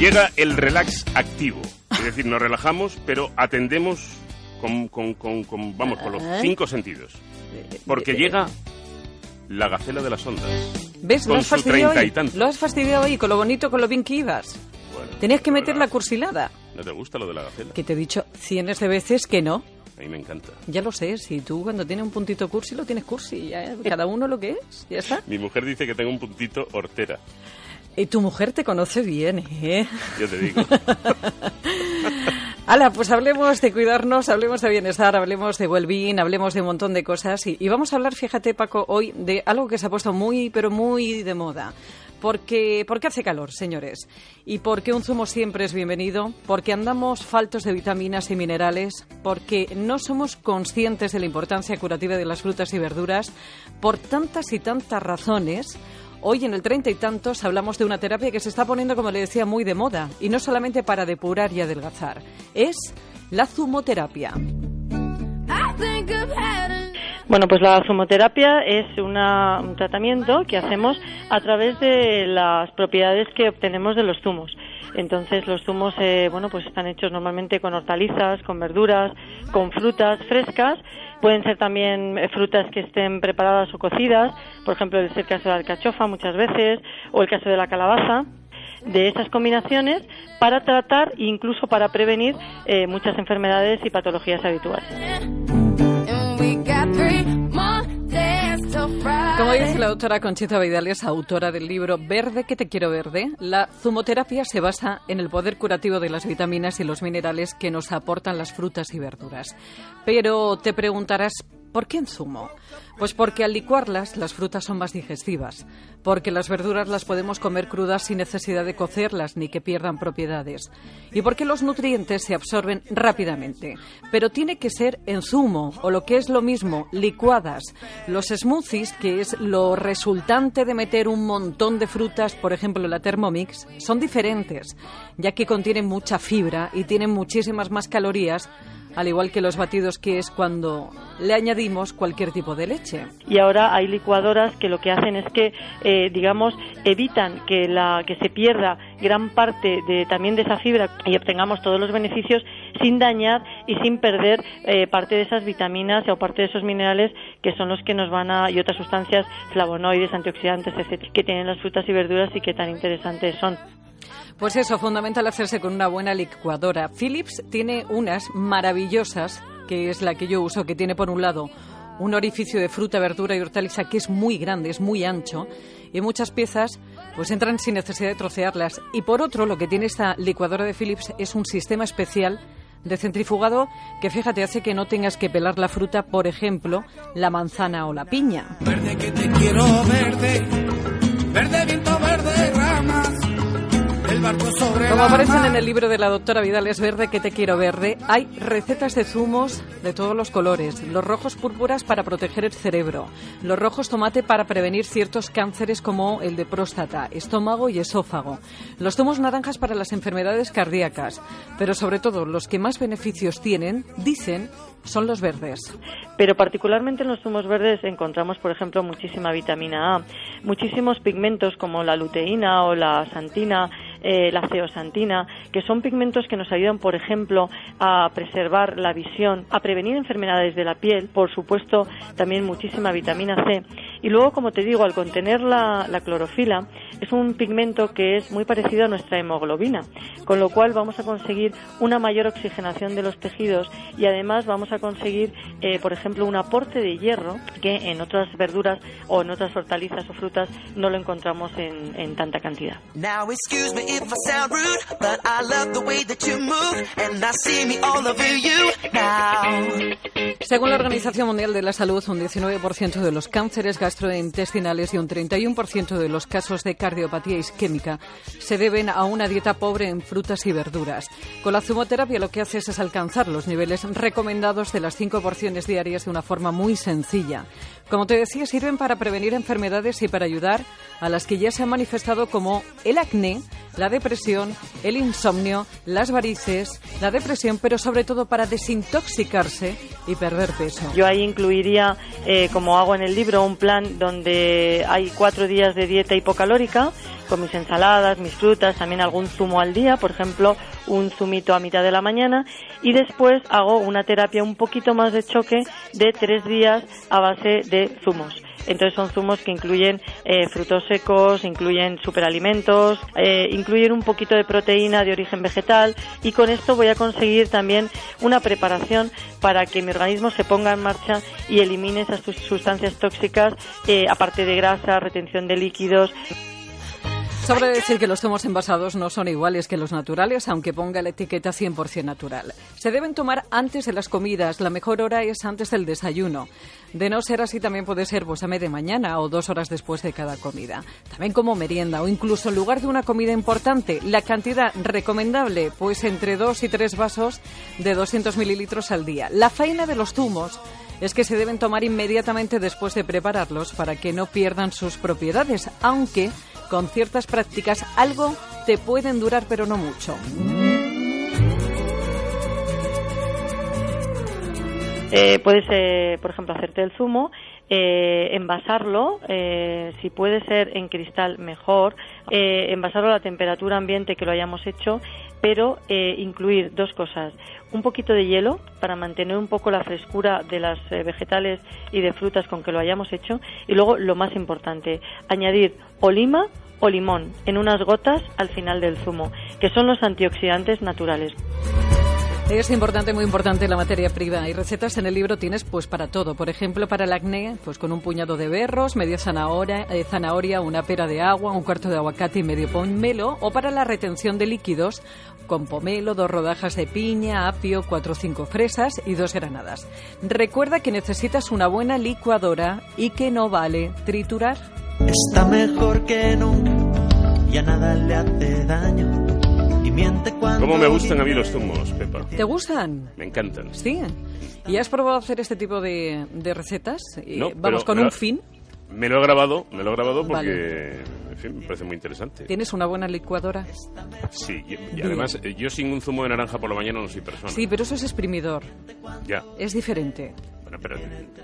Llega el relax activo. Es decir, nos relajamos, pero atendemos con, con- con- con- vamos, con los cinco sentidos. Porque llega la gacela de las ondas. ¿Ves? Con Lo has su treinta y. Lo has fastidiado hoy, con lo bonito, con lo bien que ibas. Bueno, Tenías que meter la cursilada. ¿No te gusta lo de la gacela? Que te he dicho cientos de veces que no. A mí me encanta. Ya lo sé, si tú cuando tienes un puntito cursi lo tienes cursi, ya, ¿eh? cada uno lo que es, ya está. Mi mujer dice que tengo un puntito hortera. Y tu mujer te conoce bien, ¿eh? Yo te digo. Hala, pues hablemos de cuidarnos, hablemos de bienestar, hablemos de well-being, hablemos de un montón de cosas. Y, y vamos a hablar, fíjate, Paco, hoy de algo que se ha puesto muy, pero muy de moda. Porque, porque hace calor, señores. Y porque un zumo siempre es bienvenido. Porque andamos faltos de vitaminas y minerales. Porque no somos conscientes de la importancia curativa de las frutas y verduras. Por tantas y tantas razones. Hoy en el treinta y tantos hablamos de una terapia que se está poniendo, como le decía, muy de moda. Y no solamente para depurar y adelgazar. Es la zumoterapia. Bueno, pues la zumoterapia es un tratamiento que hacemos a través de las propiedades que obtenemos de los zumos. Entonces los zumos, eh, bueno, pues están hechos normalmente con hortalizas, con verduras, con frutas frescas. Pueden ser también eh, frutas que estén preparadas o cocidas. Por ejemplo, es el caso de la alcachofa muchas veces o el caso de la calabaza de esas combinaciones para tratar e incluso para prevenir eh, muchas enfermedades y patologías habituales. Como dice la doctora Conchita Vidales, autora del libro Verde que te quiero verde, la zumoterapia se basa en el poder curativo de las vitaminas y los minerales que nos aportan las frutas y verduras. Pero te preguntarás, ¿por qué en zumo? Pues porque al licuarlas las frutas son más digestivas, porque las verduras las podemos comer crudas sin necesidad de cocerlas ni que pierdan propiedades, y porque los nutrientes se absorben rápidamente. Pero tiene que ser en zumo, o lo que es lo mismo, licuadas. Los smoothies, que es lo resultante de meter un montón de frutas, por ejemplo la Thermomix, son diferentes, ya que contienen mucha fibra y tienen muchísimas más calorías, al igual que los batidos, que es cuando le añadimos cualquier tipo de leche. y ahora hay licuadoras que lo que hacen es que eh, digamos evitan que la que se pierda gran parte de también de esa fibra y obtengamos todos los beneficios sin dañar y sin perder eh, parte de esas vitaminas o parte de esos minerales que son los que nos van a y otras sustancias flavonoides antioxidantes etcétera que tienen las frutas y verduras y que tan interesantes son Pues eso, fundamental hacerse con una buena licuadora. Philips tiene unas maravillosas, que es la que yo uso, que tiene por un lado un orificio de fruta, verdura y hortaliza que es muy grande, es muy ancho, y muchas piezas pues entran sin necesidad de trocearlas. Y por otro, lo que tiene esta licuadora de Philips es un sistema especial de centrifugado que fíjate hace que no tengas que pelar la fruta, por ejemplo, la manzana o la piña. Verde que te quiero verde, Como aparecen en el libro de la doctora Vidales Verde, que te quiero verde, hay recetas de zumos de todos los colores. Los rojos púrpuras para proteger el cerebro, los rojos tomate para prevenir ciertos cánceres como el de próstata, estómago y esófago, los zumos naranjas para las enfermedades cardíacas, pero sobre todo los que más beneficios tienen, dicen, son los verdes. pero particularmente en los zumos verdes encontramos, por ejemplo, muchísima vitamina A, muchísimos pigmentos como la luteína o la santina, eh, la ceosantina, que son pigmentos que nos ayudan, por ejemplo, a preservar la visión, a prevenir enfermedades de la piel, por supuesto, también muchísima vitamina C. Y luego, como te digo, al contener la, la clorofila, es un pigmento que es muy parecido a nuestra hemoglobina, con lo cual vamos a conseguir una mayor oxigenación de los tejidos y además vamos a conseguir, eh, por ejemplo, un aporte de hierro que en otras verduras o en otras hortalizas o frutas no lo encontramos en, en tanta cantidad. Según la Organización Mundial de la Salud, un 19% de los cánceres gastrointestinales y un 31% de los casos de cardiopatía isquémica se deben a una dieta pobre en frutas y verduras. Con la zumoterapia lo que haces es alcanzar los niveles recomendados de las cinco porciones diarias de una forma muy sencilla. Como te decía, sirven para prevenir enfermedades y para ayudar a las que ya se han manifestado como el acné, la depresión, el insomnio, las varices, la depresión, pero sobre todo para desintoxicarse y perder peso. Yo ahí incluiría, eh, como hago en el libro, un plan donde hay cuatro días de dieta hipocalórica con mis ensaladas, mis frutas, también algún zumo al día, por ejemplo, un zumito a mitad de la mañana y después hago una terapia un poquito más de choque de tres días a base de zumos. Entonces son zumos que incluyen eh, frutos secos, incluyen superalimentos, eh, incluyen un poquito de proteína de origen vegetal y con esto voy a conseguir también una preparación para que mi organismo se ponga en marcha y elimine esas sustancias tóxicas, eh, aparte de grasa, retención de líquidos. Sobre decir que los zumos envasados no son iguales que los naturales, aunque ponga la etiqueta 100% natural. Se deben tomar antes de las comidas, la mejor hora es antes del desayuno. De no ser así, también puede ser pues, a media mañana o dos horas después de cada comida. También como merienda o incluso en lugar de una comida importante. La cantidad recomendable, pues entre dos y tres vasos de 200 mililitros al día. La faena de los zumos es que se deben tomar inmediatamente después de prepararlos para que no pierdan sus propiedades, aunque con ciertas prácticas algo te pueden durar pero no mucho. Eh, puedes, eh, por ejemplo, hacerte el zumo, eh, envasarlo, eh, si puede ser en cristal mejor, envasarlo a la temperatura ambiente que lo hayamos hecho, pero incluir dos cosas, un poquito de hielo para mantener un poco la frescura de las vegetales y de frutas con que lo hayamos hecho, y luego lo más importante, añadir o lima o limón en unas gotas al final del zumo, que son los antioxidantes naturales. Es importante, muy importante la materia prima. Y recetas en el libro tienes pues para todo. Por ejemplo, para el acné, pues con un puñado de berros, media zanahoria, eh, zanahoria, una pera de agua, un cuarto de aguacate y medio pomelo. O para la retención de líquidos, con pomelo, dos rodajas de piña, apio, cuatro o cinco fresas y dos granadas. Recuerda que necesitas una buena licuadora y que no vale triturar. Está mejor que nunca, ya nada le hace daño ¿Cómo me gustan a mí los zumos, Pepa? ¿Te gustan? Me encantan. Sí. ¿Y has probado hacer este tipo de, recetas? Vamos, con un fin. Me lo he grabado, me lo he grabado porque, en fin, me parece muy interesante. ¿Tienes una buena licuadora? Sí, y, además eh, yo sin un zumo de naranja por la mañana no soy persona. Sí, pero eso es exprimidor. Ya. Es diferente. Bueno, pero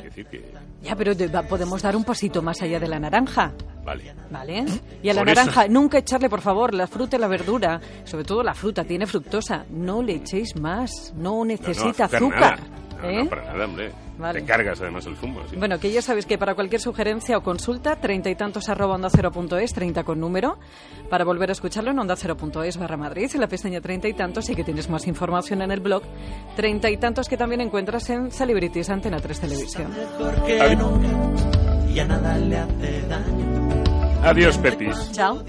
decir que... Ya, pero podemos dar un pasito más allá de la naranja. Vale. ¿Vale? Y a la naranja, nunca echarle, por favor, la fruta y la verdura, sobre todo la fruta, tiene fructosa. No le echéis más, no necesita azúcar. No, ¿eh? para nada, hombre. Te cargas además el zumo. Bueno, que ya sabes que para cualquier sugerencia o consulta, treinta y tantos arroba onda cero punto es, treinta con número, para volver a escucharlo en onda cero punto es barra Madrid, en la pestaña treinta y tantos, y que tienes más información en el blog, treinta y tantos que también encuentras en Celebrities Antena 3 Televisión. Adiós, Pepis. Chao.